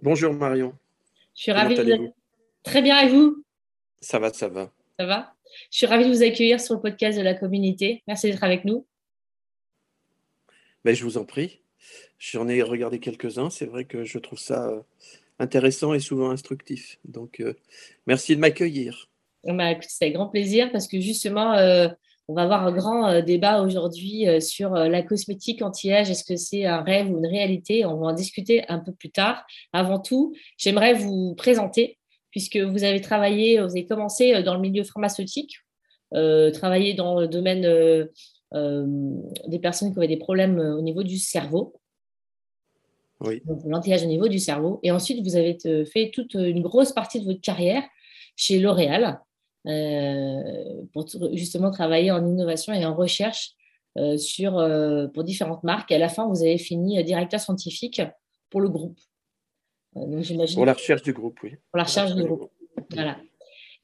Bonjour Marion. Je suis ravie de vous. Très bien, et vous? Ça va, ça va. Ça va? Je suis ravie de vous accueillir sur le podcast de la communauté. Merci d'être avec nous. Ben, je vous en prie. J'en ai regardé quelques-uns. C'est vrai que je trouve ça euh, intéressant et souvent instructif. Donc, euh, merci de m'accueillir. Bah, c'est avec grand plaisir parce que justement, euh, on va avoir un grand euh, débat aujourd'hui euh, sur euh, la cosmétique anti-âge. Est-ce que c'est un rêve ou une réalité? On va en discuter un peu plus tard. Avant tout, j'aimerais vous présenter, puisque vous avez travaillé, vous avez commencé dans le milieu pharmaceutique, euh, travaillé dans le domaine des personnes qui avaient des problèmes au niveau du cerveau. Oui. L'anti-âge au niveau du cerveau. Et ensuite, vous avez fait toute une grosse partie de votre carrière chez L'Oréal. Euh, pour justement travailler en innovation et en recherche euh, sur, euh, pour différentes marques. Et à la fin, vous avez fini directeur scientifique pour le groupe. Donc, pour la recherche du groupe, oui. Pour la recherche du groupe. Voilà.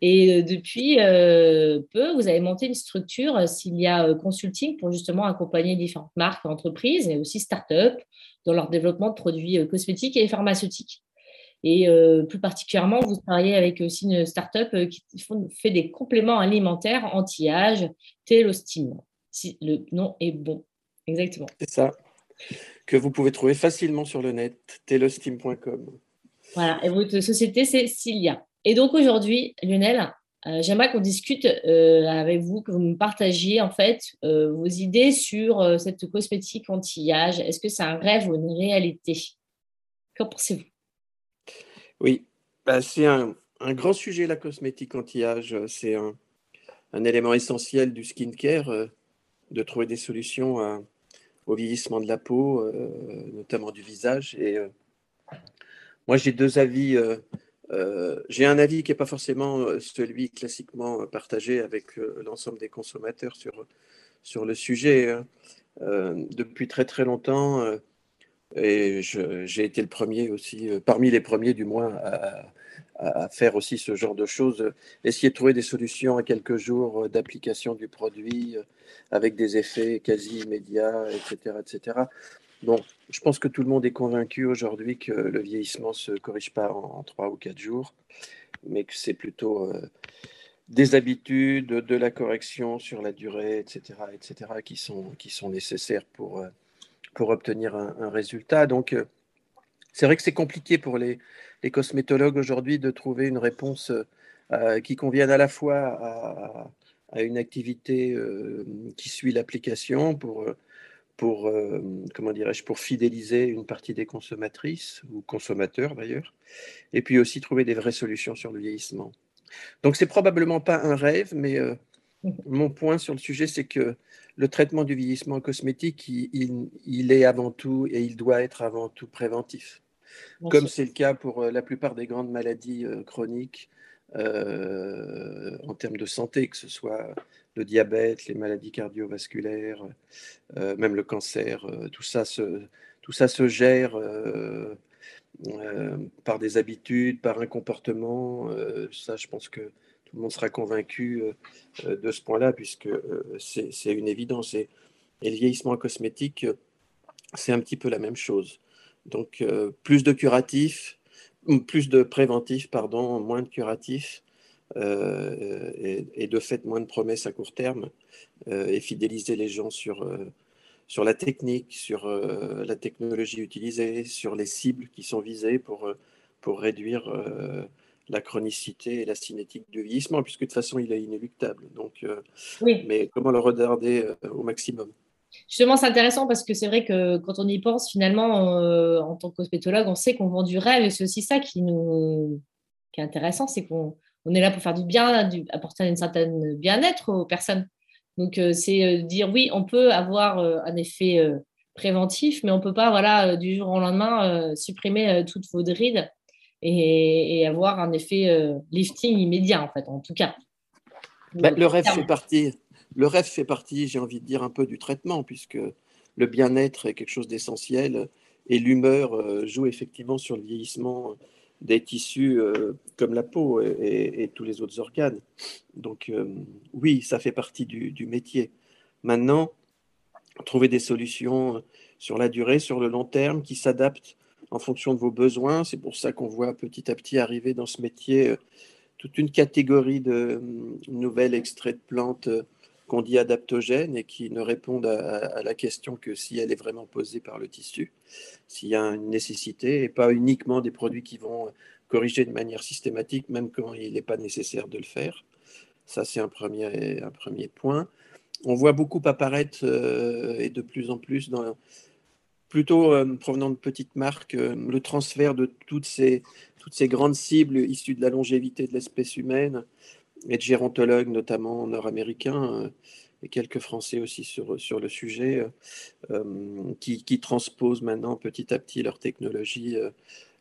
Et depuis peu, vous avez monté une structure, s'il y a consulting, pour justement accompagner différentes marques, entreprises et aussi start-up dans leur développement de produits cosmétiques et pharmaceutiques. Et euh, plus particulièrement, vous travaillez avec aussi une start-up euh, qui fait des compléments alimentaires anti-âge, Telostim. Si le nom est bon. Exactement. C'est ça. Que vous pouvez trouver facilement sur le net, telostim.com. Voilà. Et votre société, c'est Cilia. Et donc aujourd'hui, Lionel, euh, j'aimerais qu'on discute avec vous, que vous me partagiez en fait vos idées sur cette cosmétique anti-âge. Est-ce que c'est un rêve ou une réalité? Qu'en pensez-vous? Oui, bah, c'est un, grand sujet, la cosmétique anti-âge. C'est un, élément essentiel du skincare, euh, de trouver des solutions au vieillissement de la peau, euh, notamment du visage. Et euh, moi, j'ai deux avis. j'ai un avis qui n'est pas forcément celui classiquement partagé avec l'ensemble des consommateurs sur, sur le sujet. Hein. depuis très très longtemps, et j'ai été le premier aussi, euh, parmi les premiers du moins, à, faire aussi ce genre de choses. Essayer de trouver des solutions à quelques jours euh, d'application du produit euh, avec des effets quasi immédiats, etc., etc. Bon, je pense que tout le monde est convaincu aujourd'hui que le vieillissement ne se corrige pas en trois ou quatre jours, mais que c'est plutôt des habitudes, de la correction sur la durée, etc., etc., qui sont, qui sont nécessaires pour pour obtenir un, résultat. Donc, euh, c'est vrai que c'est compliqué pour les, cosmétologues aujourd'hui de trouver une réponse euh, qui convienne à la fois à, une activité euh, qui suit l'application pour, pour comment dirais-je, pour fidéliser une partie des consommatrices ou consommateurs d'ailleurs, et puis aussi trouver des vraies solutions sur le vieillissement. Donc, c'est probablement pas un rêve, mais mon point sur le sujet, c'est que le traitement du vieillissement cosmétique, il, est avant tout et il doit être avant tout préventif. Comme c'est le cas pour euh, la plupart des grandes maladies euh, chroniques euh, en termes de santé, que ce soit le diabète, les maladies cardiovasculaires, même le cancer, tout, ça se, tout ça se gère par des habitudes, par un comportement. ça, je pense que tout le monde sera convaincu euh, euh, de ce point-là, puisque euh, c'est une évidence. Et, le vieillissement cosmétique, c'est un petit peu la même chose. Donc, plus de curatifs, plus de préventifs, pardon, moins de curatifs, et, de fait moins de promesses à court terme, et fidéliser les gens sur, sur la technique, sur la technologie utilisée, sur les cibles qui sont visées pour, pour réduire la chronicité et la cinétique du vieillissement, puisque de toute façon, il est inéluctable. Donc, euh, oui. Mais comment le retarder euh, au maximum? Justement, c'est intéressant parce que c'est vrai que quand on y pense, finalement, euh, en tant que cosmétologue, on sait qu'on vend du rêve et c'est aussi ça qui, nous... qui est intéressant, c'est qu'on on est là pour faire du bien, du... apporter une certaine bien-être aux personnes. Donc, c'est dire oui, on peut avoir un effet préventif, mais on ne peut pas, voilà, du jour au lendemain, supprimer toutes vos rides et, avoir un effet lifting immédiat, en fait, en tout cas. Bah, le rêve fait partie, le rêve fait partie, j'ai envie de dire, un peu du traitement, puisque le bien-être est quelque chose d'essentiel et l'humeur joue effectivement sur le vieillissement des tissus comme la peau et, tous les autres organes. Donc oui, ça fait partie du métier. Maintenant, trouver des solutions sur la durée, sur le long terme, qui s'adaptent en fonction de vos besoins. C'est pour ça qu'on voit petit à petit arriver dans ce métier euh, toute une catégorie de euh, nouvelles extraits de plantes euh, qu'on dit adaptogènes et qui ne répondent à, la question que si elle est vraiment posée par le tissu, s'il y a une nécessité, et pas uniquement des produits qui vont corriger de manière systématique, même quand il n'est pas nécessaire de le faire. Ça, c'est un premier, point on voit beaucoup apparaître euh, et de plus en plus dans, plutôt euh, provenant de petites marques, euh, le transfert de toutes ces, grandes cibles issues de la longévité de l'espèce humaine et de gérontologues notamment nord-américains et quelques Français aussi sur, le sujet, qui, transposent maintenant petit à petit leur technologie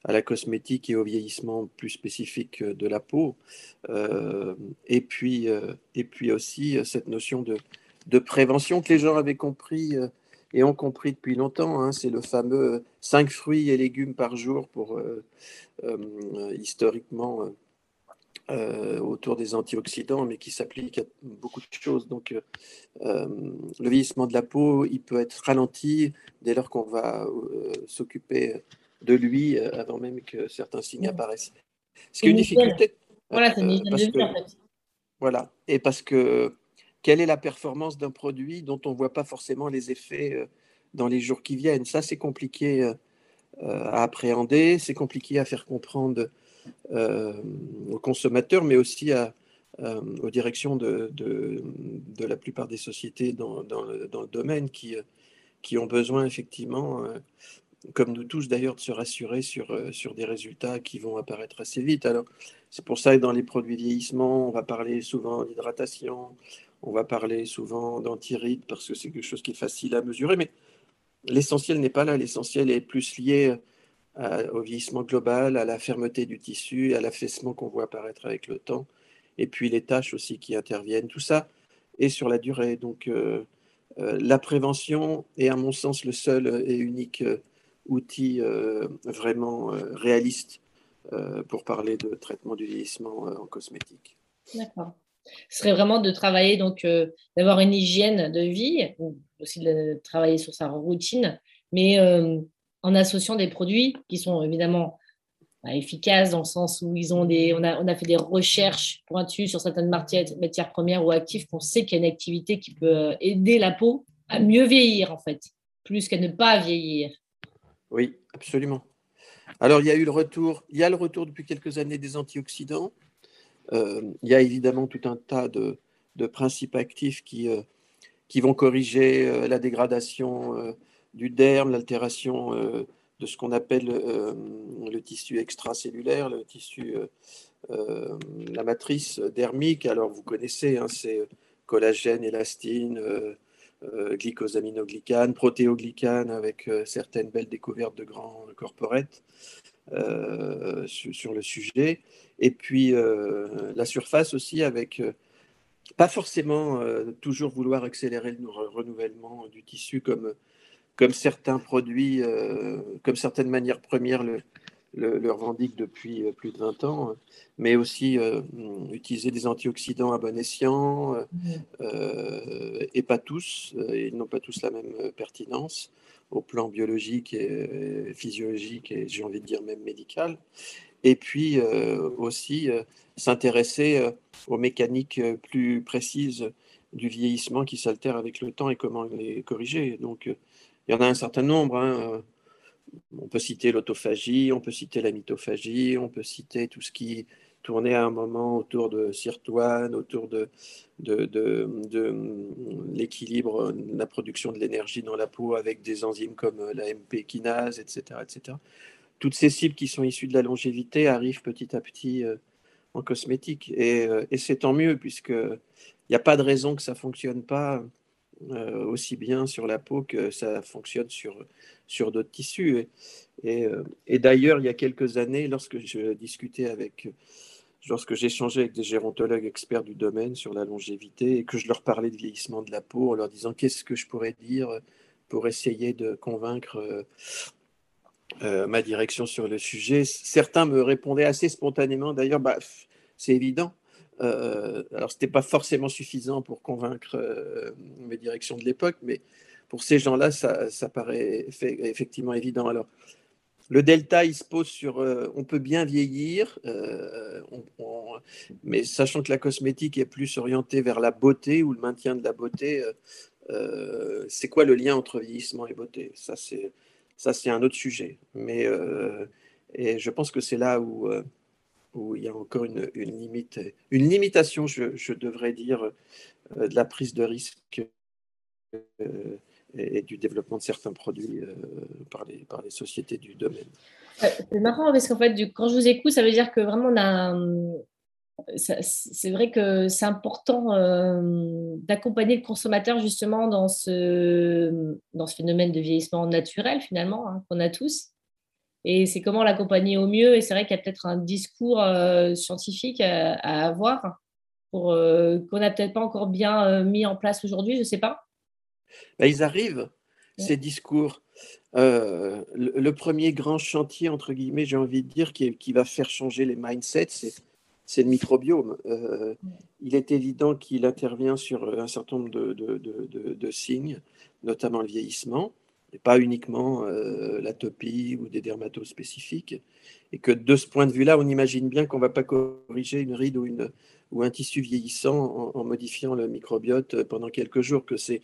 à la cosmétique et au vieillissement plus spécifique de la peau. et, puis, aussi cette notion de, prévention que les gens avaient compris euh, et ont compris depuis longtemps. Hein. c'est le fameux 5 fruits et légumes par jour pour euh, euh, historiquement autour des antioxydants, mais qui s'applique à beaucoup de choses. Donc, le vieillissement de la peau, il peut être ralenti dès lors qu'on va s'occuper de lui avant même que certains signes apparaissent. C'est une difficulté. Voilà, c'est une Voilà, et parce que quelle est la performance d'un produit dont on ne voit pas forcément les effets euh, dans les jours qui viennent. Ça, c'est compliqué euh, euh, à appréhender, c'est compliqué à faire comprendre aux consommateurs, mais aussi aux directions de, la plupart des sociétés dans, le, domaine qui, qui, ont besoin effectivement, comme nous tous d'ailleurs, de se rassurer sur, sur des résultats qui vont apparaître assez vite. Alors, c'est pour ça que dans les produits vieillissement, on va parler souvent d'hydratation, on va parler souvent d'antirides parce que c'est quelque chose qui est facile à mesurer, mais l'essentiel n'est pas là. L'essentiel est plus lié euh, au vieillissement global, à la fermeté du tissu, à l'affaissement qu'on voit apparaître avec le temps, et puis les tâches aussi qui interviennent. Tout ça est sur la durée. Donc euh, euh, la prévention est à mon sens le seul et unique outil vraiment réaliste pour parler de traitement du vieillissement en cosmétique. D'accord ce serait vraiment de travailler, donc euh, d'avoir une hygiène de vie, aussi de travailler sur sa routine, mais euh, en associant des produits qui sont évidemment bah, efficaces dans le sens où ils ont des, on a, on a fait des recherches pointues sur certaines matières, matières premières ou actives qu'on sait qu'il y a une activité qui peut euh, aider la peau à mieux vieillir en fait, plus qu'à ne pas vieillir. Oui, absolument. Alors il y a eu le retour, il y a le retour depuis quelques années des antioxydants. Euh, il y a évidemment tout un tas de, principes actifs qui, euh, qui vont corriger euh, la dégradation du derme, l'altération de ce qu'on appelle le tissu extracellulaire, le tissu, la matrice dermique. Alors vous connaissez, hein, c'est collagène, élastine, glycosaminoglycane, protéoglycane avec certaines belles découvertes de grands corporates sur, le sujet. Et puis euh, la surface aussi avec euh, pas forcément euh, toujours vouloir accélérer le renouvellement du tissu comme, comme certains produits, comme certaines manières premières le, le, revendiquent depuis plus de 20 ans, mais aussi utiliser des antioxydants à bon escient, et pas tous, ils n'ont pas tous la même pertinence au plan biologique et physiologique et j'ai envie de dire même médical et puis euh, aussi euh, s'intéresser euh, aux mécaniques plus précises du vieillissement qui s'altèrent avec le temps et comment les corriger. Donc, il y en a un certain nombre. Hein. On peut citer l'autophagie, on peut citer la mitophagie, on peut citer tout ce qui tournait à un moment autour de sirtoine, autour de, de, de, de l'équilibre, de la production de l'énergie dans la peau avec des enzymes comme la MP kinase, etc., etc toutes ces cibles qui sont issues de la longévité arrivent petit à petit euh, en cosmétique. Euh, et, c'est tant mieux, puisqu'il n'y a pas de raison que ça ne fonctionne pas aussi bien sur la peau que ça fonctionne sur, sur d'autres tissus. Et, d'ailleurs, il y a quelques années, lorsque je discutais avec, lorsque j'échangeais avec des gérontologues experts du domaine sur la longévité et que je leur parlais de vieillissement de la peau en leur disant qu'est-ce que je pourrais dire pour essayer de convaincre euh, ma direction sur le sujet? Certains me répondaient assez spontanément, d'ailleurs, bah, c'est évident. Euh, alors, ce n'était pas forcément suffisant pour convaincre euh, mes directions de l'époque, mais pour ces gens-là, ça, ça, paraît effectivement évident. Alors, le delta, il se pose sur on peut bien vieillir, mais sachant que la cosmétique est plus orientée vers la beauté ou le maintien de la beauté, c'est quoi le lien entre vieillissement et beauté? Ça, c'est ça, c'est un autre sujet. Mais euh, et je pense que c'est là où, euh, où il y a encore une, limite, une limitation, je, devrais dire, euh, de la prise de risque et, du développement de certains produits par, les, par les sociétés du domaine. C'est marrant parce qu'en fait, quand je vous écoute, ça veut dire que vraiment c'est vrai que c'est important euh, d'accompagner le consommateur justement dans ce, dans ce phénomène de vieillissement naturel finalement hein, qu'on a tous. Et c'est comment l'accompagner au mieux. Et c'est vrai qu'il y a peut-être un discours euh, scientifique à, avoir euh, qu'on n'a peut-être pas encore bien mis en place aujourd'hui, je ne sais pas. Ben, ils arrivent, ces discours. Le, le, premier grand chantier, entre guillemets, j'ai envie de dire, qui, qui va faire changer les mindsets, c'est le microbiome. Euh, il est évident qu'il intervient sur un certain nombre de, signes, notamment le vieillissement, et pas uniquement euh, l'atopie ou des dermatos spécifiques. Et que de ce point de vue-là, on imagine bien qu'on ne va pas corriger une ride ou, une, ou un tissu vieillissant en, modifiant le microbiote pendant quelques jours, que c'est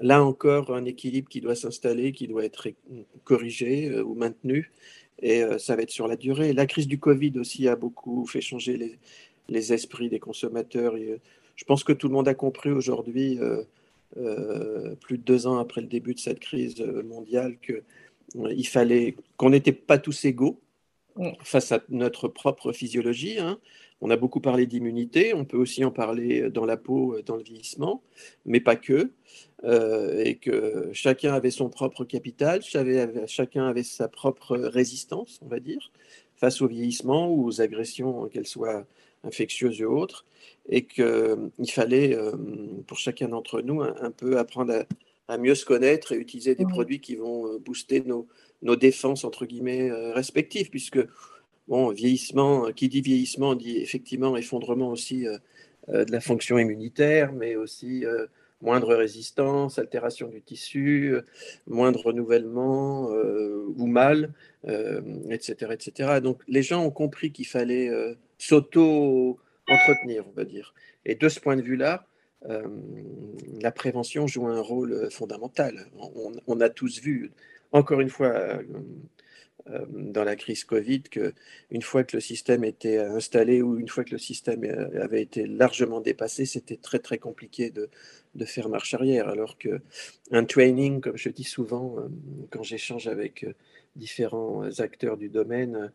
là encore un équilibre qui doit s'installer, qui doit être corrigé euh, ou maintenu, et euh, ça va être sur la durée. La crise du Covid aussi a beaucoup fait changer les, esprits des consommateurs. Et, euh, je pense que tout le monde a compris aujourd'hui, plus de deux ans après le début de cette crise mondiale, qu'il fallait qu'on n'était pas tous égaux face à notre propre physiologie. Hein. On a beaucoup parlé d'immunité, on peut aussi en parler dans la peau, dans le vieillissement, mais pas que. Euh, et que chacun avait son propre capital, chacun avait sa propre résistance, on va dire, face au vieillissement ou aux agressions, qu'elles soient infectieuses ou autres, et qu'il euh, fallait, euh, pour chacun d'entre nous, un, peu apprendre à, mieux se connaître et utiliser des produits qui vont booster nos, nos défenses, entre guillemets, respectives, puisque, bon, vieillissement, qui dit vieillissement dit effectivement effondrement aussi de la fonction immunitaire, mais aussi moindre résistance, altération du tissu, euh, moindre renouvellement euh, ou mal, etc., euh, etc. Donc les gens ont compris qu'il fallait s'auto-entretenir, on va dire. Et de ce point de vue-là, la prévention joue un rôle fondamental. on, a tous vu, encore une fois, euh, dans la crise Covid qu'une fois que le système était installé ou une fois que le système euh, avait été largement dépassé, c'était très très compliqué de, de, faire marche arrière. Alors que un training, comme je dis souvent euh, quand j'échange avec différents acteurs du domaine,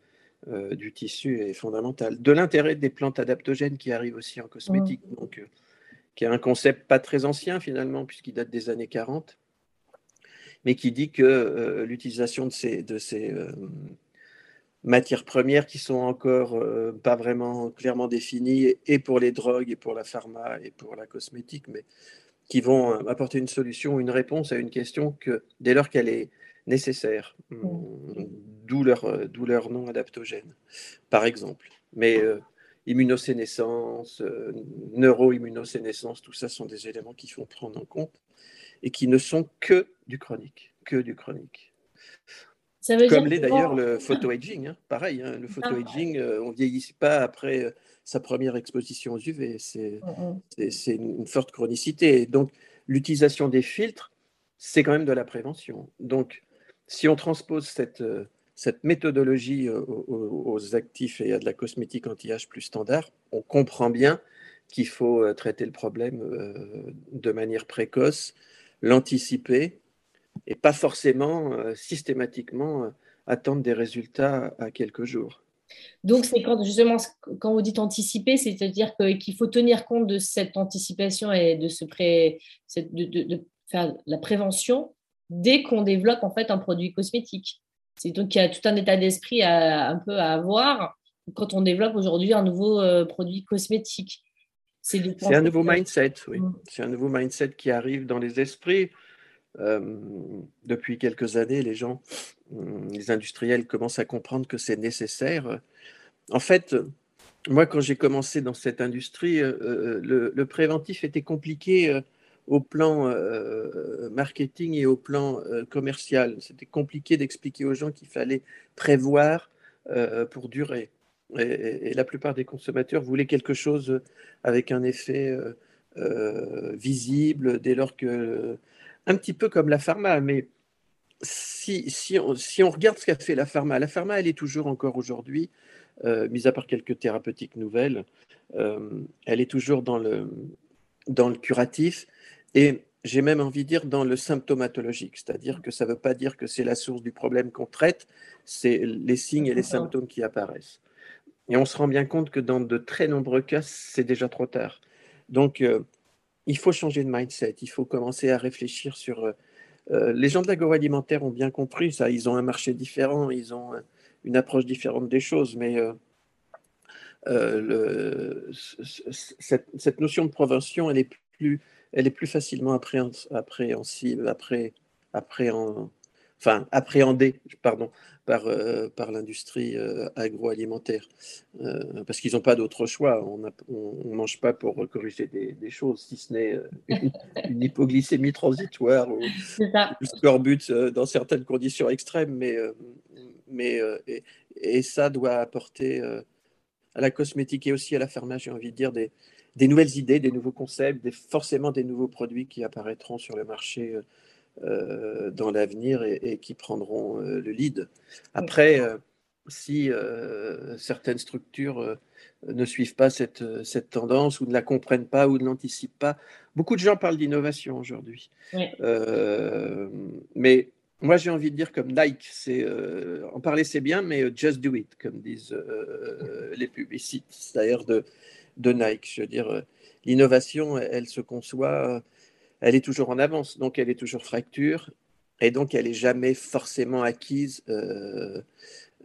du tissu est fondamental. De l'intérêt des plantes adaptogènes qui arrivent aussi en cosmétique, donc, qui est un concept pas très ancien finalement, puisqu'il date des années 40, mais qui dit que euh, l'utilisation de ces, de ces euh, matières premières qui sont encore euh, pas vraiment clairement définies, et pour les drogues, et pour la pharma, et pour la cosmétique, mais qui vont apporter une solution, une réponse à une question que dès lors qu'elle est nécessaire, mm. d'où leur, leur nom adaptogène, par exemple. Mais immunosénescence, neuroimmunosénescence, tout ça sont des éléments qui font prendre en compte et qui ne sont que du chronique, que du chronique. Ça veut Comme l'est d'ailleurs le photo-aging, hein. pareil, hein, le photo-aging, euh, on ne vieillit pas après euh, sa première exposition aux UV, c'est mm, mm. une forte chronicité. Donc l'utilisation des filtres, c'est quand même de la prévention. Donc si on transpose cette, euh, cette méthodologie aux, aux, actifs et à de la cosmétique anti-âge plus standard, on comprend bien qu'il faut traiter le problème de manière précoce, l'anticiper et pas forcément euh, systématiquement euh, attendre des résultats à quelques jours. Donc, c'est quand justement, quand vous dites anticiper, c'est-à-dire qu'il faut tenir compte de cette anticipation et de, faire la prévention dès qu'on développe en fait un produit cosmétique. C'est donc qu'il y a tout un état d'esprit un peu à avoir quand on développe aujourd'hui un nouveau euh, produit cosmétique. C'est un nouveau mindset, oui. Mm. C'est un nouveau mindset qui arrive dans les esprits. Euh, depuis quelques années, les gens, mm, les industriels commencent à comprendre que c'est nécessaire. En fait, moi, quand j'ai commencé dans cette industrie, euh, le, préventif était compliqué au plan marketing et au plan commercial. C'était compliqué d'expliquer aux gens qu'il fallait prévoir pour durer. Et, la plupart des consommateurs voulaient quelque chose avec un effet euh, euh, visible dès lors que. Un petit peu comme la pharma, mais si, si, on, si on regarde ce qu'a fait la pharma, la pharma, elle est toujours encore aujourd'hui, euh, mis à part quelques thérapeutiques nouvelles, elle est toujours dans le, dans le curatif et j'ai même envie de dire dans le symptomatologique, c'est-à-dire que ça ne veut pas dire que c'est la source du problème qu'on traite, c'est les signes et les symptômes qui apparaissent. Et on se rend bien compte que dans de très nombreux cas, c'est déjà trop tard. Donc, euh, il faut changer de mindset, il faut commencer à réfléchir sur... Euh, euh, les gens de l'agroalimentaire ont bien compris ça, ils ont un marché différent, ils ont une approche différente des choses, mais le, cette, notion de prévention, elle est plus, elle est plus facilement appréhensible, enfin, appréhendée, pardon, par, euh, par l'industrie euh, agroalimentaire, euh, parce qu'ils n'ont pas d'autre choix. On ne mange pas pour corriger des, choses, si ce n'est une, hypoglycémie transitoire ou du scorbut dans certaines conditions extrêmes, mais, mais et, ça doit apporter à la cosmétique et aussi à la pharmacie, j'ai envie de dire, des, des nouvelles idées, des nouveaux concepts, des, forcément des nouveaux produits qui apparaîtront sur le marché euh, dans l'avenir et, qui prendront euh, le lead. Après, euh, si certaines structures ne suivent pas cette, cette, tendance ou ne la comprennent pas ou ne l'anticipent pas, beaucoup de gens parlent d'innovation aujourd'hui. mais moi, j'ai envie de dire comme Nike, c'est en parler c'est bien, mais just do it, comme disent les publicistes d'ailleurs de, Nike. Je veux dire, l'innovation, elle, se conçoit elle est toujours en avance, donc elle est toujours fracture, et donc elle n'est jamais forcément acquise. Euh,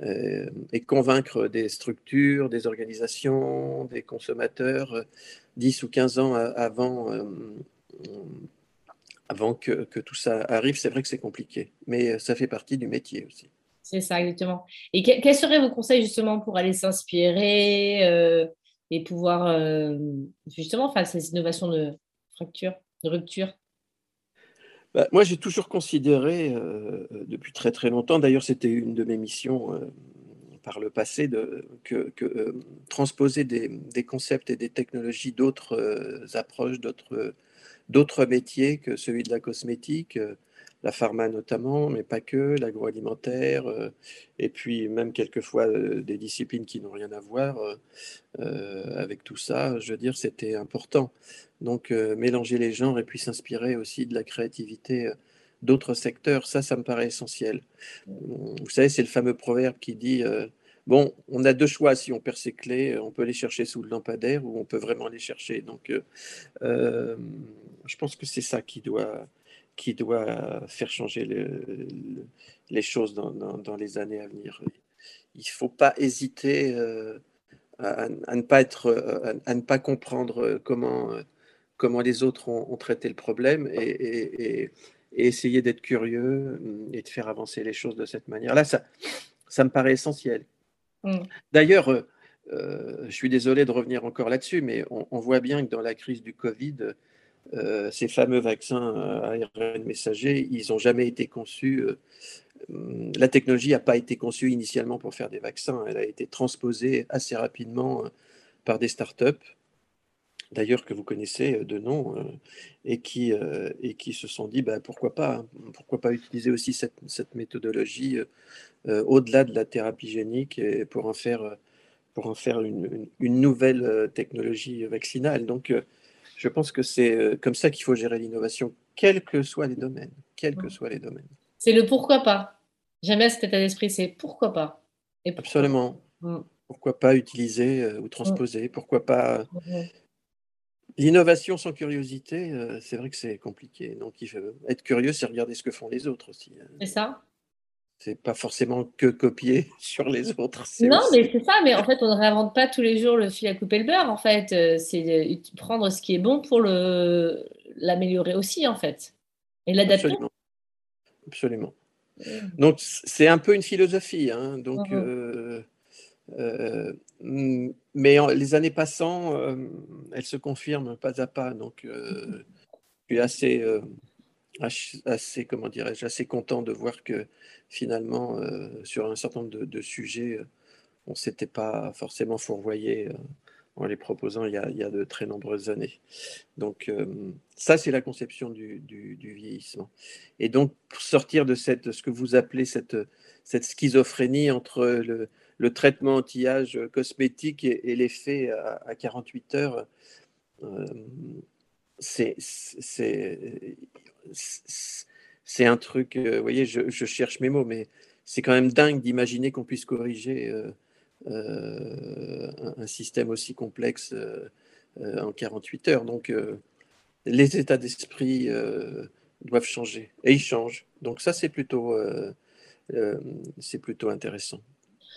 euh, et convaincre des structures, des organisations, des consommateurs 10 euh, ou 15 ans avant, avant que, que, tout ça arrive, c'est vrai que c'est compliqué, mais ça fait partie du métier aussi. C'est ça, exactement. Et quels seraient vos conseils justement pour aller s'inspirer et pouvoir justement faire ces innovations de fracture de rupture? Bah, moi, j'ai toujours considéré, euh, depuis très très longtemps, d'ailleurs c'était une de mes missions euh, par le passé, de, que, euh, transposer des, des, concepts et des technologies d'autres approches, d'autres métiers que celui de la cosmétique, la pharma notamment, mais pas que, l'agroalimentaire, euh, et puis même quelquefois euh, des disciplines qui n'ont rien à voir euh, avec tout ça. Je veux dire, c'était important. Donc, mélanger les genres et puis s'inspirer aussi de la créativité d'autres secteurs, ça, ça me paraît essentiel. Vous savez, c'est le fameux proverbe qui dit bon, on a deux choix si on perd ses clés, on peut les chercher sous le lampadaire ou on peut vraiment les chercher. Donc, je pense que c'est ça qui doit qui doit faire changer les choses dans, les années à venir. Il ne faut pas hésiter euh, à, ne pas être, à, ne pas comprendre comment, comment les autres ont, traité le problème et, essayer d'être curieux et de faire avancer les choses de cette manière-là. Ça, ça me paraît essentiel. Mm. D'ailleurs, euh, je suis désolé de revenir encore là-dessus, mais on, on, voit bien que dans la crise du Covid, euh, ces fameux vaccins à ARN messager, ils n'ont jamais été conçus. Euh, la technologie n'a pas été conçue initialement pour faire des vaccins. Elle a été transposée assez rapidement euh, par des startups, d'ailleurs que vous connaissez de nom, et qui, se sont dit bah, pourquoi pas, hein, pourquoi pas utiliser aussi cette, méthodologie au-delà de la thérapie génique et pour en faire, pour en faire une, une nouvelle technologie vaccinale. Donc, je pense que c'est euh, comme ça qu'il faut gérer l'innovation, quels que soient les domaines. Quels que soient les domaines. C'est le pourquoi pas. Jamais cet état d'esprit, c'est pourquoi pas. Absolument. Mm. pourquoi pas utiliser ou transposer Pourquoi pas L'innovation sans curiosité, c'est vrai que c'est compliqué. Donc, il faut être curieux, c'est regarder ce que font les autres aussi. Hein. C'est ça c'est pas forcément que copier sur les autres. Non, mais c'est ça. Mais en fait, on ne réinvente pas tous les jours le fil à couper le beurre. En fait, euh, c'est prendre ce qui est bon pour le l'améliorer aussi, en fait, et l'adapter. Absolument. Donc, c'est un peu une philosophie. Hein. Donc, mmh euh, euh, mais les années passant, elles se confirment pas à pas. Donc, je suis assez assez, comment dirais-je, assez content de voir que finalement, euh, sur un certain nombre de, sujets, euh, on ne s'était pas forcément fourvoyé euh, en les proposant il y, a, de très nombreuses années. Donc, ça, c'est la conception du, vieillissement. Et donc, pour sortir de cette, ce que vous appelez cette, cette schizophrénie entre le, traitement anti-âge cosmétique et, l'effet à, à, 48 heures, c'est c'est un truc, euh, vous voyez, je, cherche mes mots, mais c'est quand même dingue d'imaginer qu'on puisse corriger euh, euh, un, système aussi complexe en 48 heures. Donc, les états d'esprit doivent changer et ils changent. Donc, ça, c'est plutôt, c'est plutôt intéressant.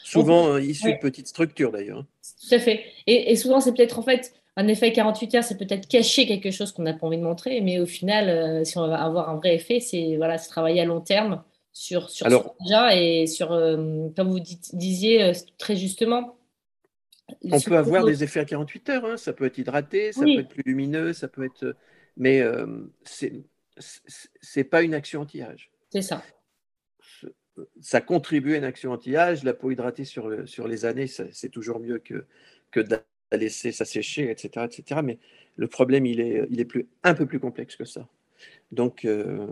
Souvent issu de petites structures d'ailleurs. Hein. Tout à fait. Et, et souvent, c'est peut-être en fait un effet 48 heures, c'est peut-être cacher quelque chose qu'on n'a pas envie de montrer, mais au final, euh, si on va avoir un vrai effet, c'est voilà, travailler à long terme sur, sur Alors, déjà et sur, euh, comme vous disiez euh, très justement. On peut avoir des effets à 48 heures, hein. ça peut être hydraté, ça peut être plus lumineux, ça peut être. Mais c'est c'est pas une action anti-âge. C'est ça. Ça contribue à une action anti-âge. La peau hydratée sur, sur les années, c'est toujours mieux que, que laisser ça sécher, etc., etc. Mais le problème, il est, il est plus, un peu plus complexe que ça. Donc, euh,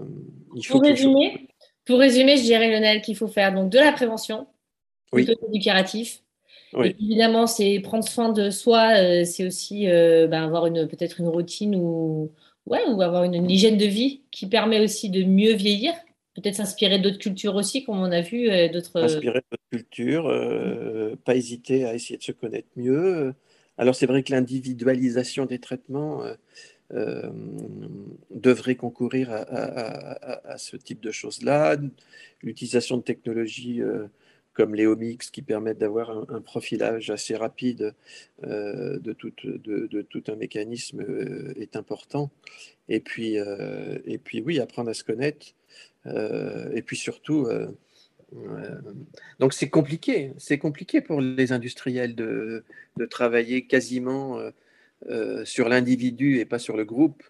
il faut. Pour résumer, pour résumer, je dirais, Lionel, qu'il faut faire donc de la prévention, oui. du curatif. Oui. évidemment, c'est prendre soin de soi, euh, c'est aussi euh, ben, avoir une, peut-être une routine ou, ouais, ou avoir une, hygiène de vie qui permet aussi de mieux vieillir. Peut-être s'inspirer d'autres cultures aussi, comme on a vu. d'autres... S'inspirer d'autres cultures, pas hésiter à essayer de se connaître mieux, alors c'est vrai que l'individualisation des traitements euh, euh, devrait concourir à, ce type de choses-là. L'utilisation de technologies euh, comme les omics qui permettent d'avoir un, profilage assez rapide de, tout, de, tout, un mécanisme est important. Et puis, et puis oui, apprendre à se connaître. et puis surtout, donc c'est compliqué, c'est compliqué pour les industriels de, travailler quasiment euh, euh, sur l'individu et pas sur le groupe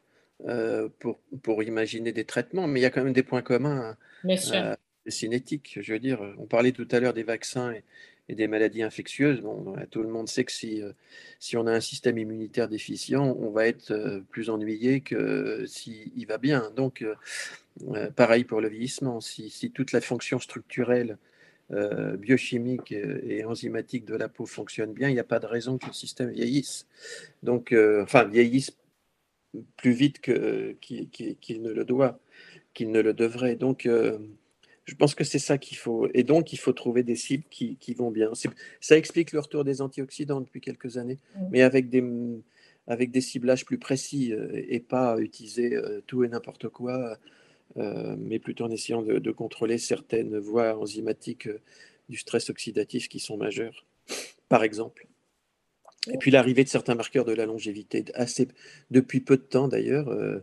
euh, pour, pour, imaginer des traitements, mais il y a quand même des points communs cinétiques. Je veux dire, on parlait tout à l'heure des vaccins et, des maladies infectieuses. Tout le monde sait que si, si on a un système immunitaire déficient, on va être plus ennuyé que s'il va bien. Donc euh, pareil pour le vieillissement. Si, toute la fonction structurelle, euh, biochimique et, enzymatique de la peau fonctionne bien, il n'y a pas de raison que le système vieillisse. Donc, euh, enfin, vieillisse plus vite qu'il ne le doit, qu'il ne le devrait. Donc, je pense que c'est ça qu'il faut. Et donc, il faut trouver des cibles qui, vont bien. Ça explique le retour des antioxydants depuis quelques années, mais avec des, avec des ciblages plus précis et pas utiliser tout et n'importe quoi euh, mais plutôt en essayant de, contrôler certaines voies enzymatiques euh, du stress oxydatif qui sont majeures, par exemple. Et puis l'arrivée de certains marqueurs de la longévité, assez, depuis peu de temps d'ailleurs, euh,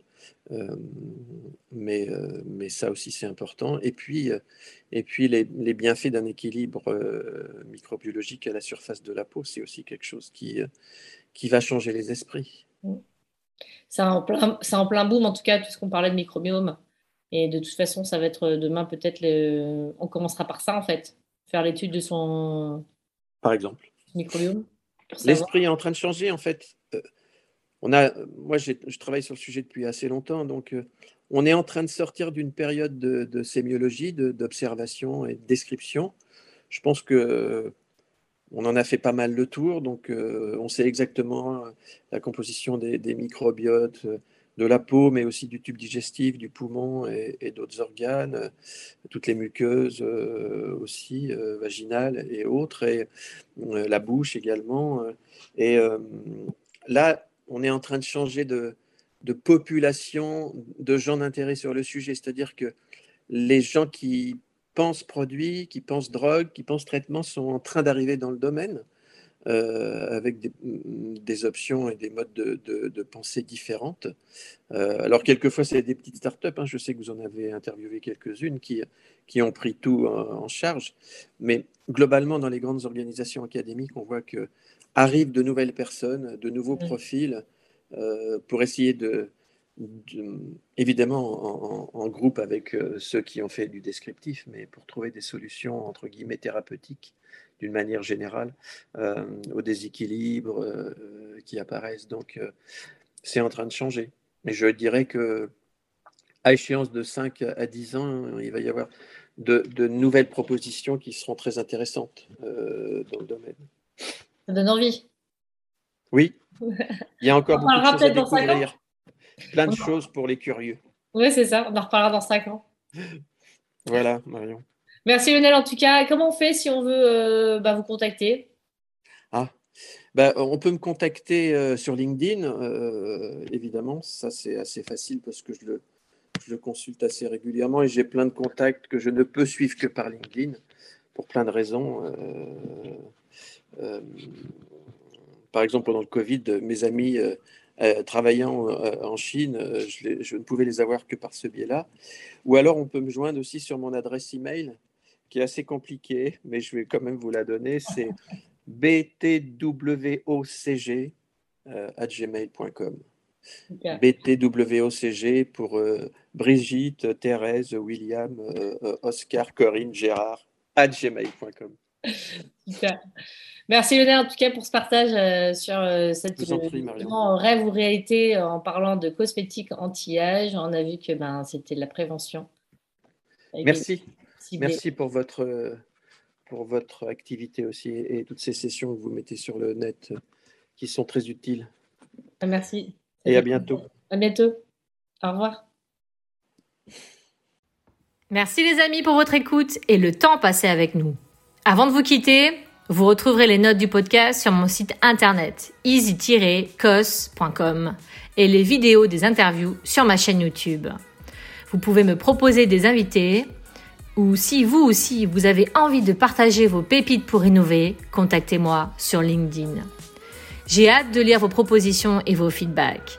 mais, mais ça aussi c'est important. Et puis, et puis les, les bienfaits d'un équilibre microbiologique à la surface de la peau, c'est aussi quelque chose qui, qui va changer les esprits. C'est en, plein, en plein boom, en tout cas, puisqu'on parlait de microbiome. Et de toute façon, ça va être euh, demain peut-être, le... on commencera par ça en fait, faire l'étude de son par exemple microbiome. L'esprit est en train de changer en fait. Euh, on a, moi, je travaille sur le sujet depuis assez longtemps, donc euh, on est en train de sortir d'une période de, sémiologie, d'observation et de description. Je pense que on en a fait pas mal le tour, donc on sait exactement la composition des, microbiotes, de la peau, mais aussi du tube digestif, du poumon et, d'autres organes, toutes les muqueuses aussi, vaginales et autres, et la bouche également. Et là, on est en train de changer de, population de gens d'intérêt sur le sujet, c'est-à-dire que les gens qui pensent produits, qui pensent drogue, qui pensent traitement sont en train d'arriver dans le domaine. Euh, avec des, options et des modes de, pensée différentes. Euh, alors, quelquefois, c'est des petites startups. Hein. Je sais que vous en avez interviewé quelques-unes qui, qui ont pris tout en, charge. Mais globalement, dans les grandes organisations académiques, on voit que arrivent de nouvelles personnes, de nouveaux profils euh, pour essayer de, évidemment en, groupe avec ceux qui ont fait du descriptif, mais pour trouver des solutions entre guillemets thérapeutiques d'une manière générale euh, aux déséquilibres euh, qui apparaissent. Donc, euh, c'est en train de changer. Mais je dirais que à échéance de 5 à 10 ans, il va y avoir de, nouvelles propositions qui seront très intéressantes dans le domaine. Ça donne envie. Oui. Il y a encore beaucoup de choses à découvrir. Plein de choses pour les curieux. Oui, c'est ça. On en reparlera dans 5 ans. Voilà, Marion. Merci Lionel en tout cas. Comment on fait si on veut euh, bah, vous contacter? Ah, bah, on peut me contacter euh, sur LinkedIn, euh, évidemment. Ça, c'est assez facile parce que je le, le consulte assez régulièrement et j'ai plein de contacts que je ne peux suivre que par LinkedIn pour plein de raisons. par exemple, pendant le Covid, mes amis travaillant en Chine, je, je, ne pouvais les avoir que par ce biais-là. Ou alors, on peut me joindre aussi sur mon adresse email qui est assez compliqué, mais je vais quand même vous la donner. C'est btwocg euh, gmail.com. BTWOCG pour euh, Brigitte, Thérèse, William, euh, Oscar, Corinne, Gérard, at gmail.com. Super. Merci Lionel en tout cas pour ce partage sur cette rêve ou réalité en parlant de cosmétiques anti-âge. On a vu que ben, c'était la prévention. Merci. Merci pour votre, pour votre activité aussi et, toutes ces sessions que vous mettez sur le net euh, qui sont très utiles. Ah, merci. Et à bientôt. À bientôt. Au revoir. Merci les amis pour votre écoute et le temps passé avec nous. Avant de vous quitter, vous retrouverez les notes du podcast sur mon site internet easy-cos.com et les vidéos des interviews sur ma chaîne YouTube. Vous pouvez me proposer des invités ou si vous aussi vous avez envie de partager vos pépites pour innover, contactez-moi sur LinkedIn. J'ai hâte de lire vos propositions et vos feedbacks.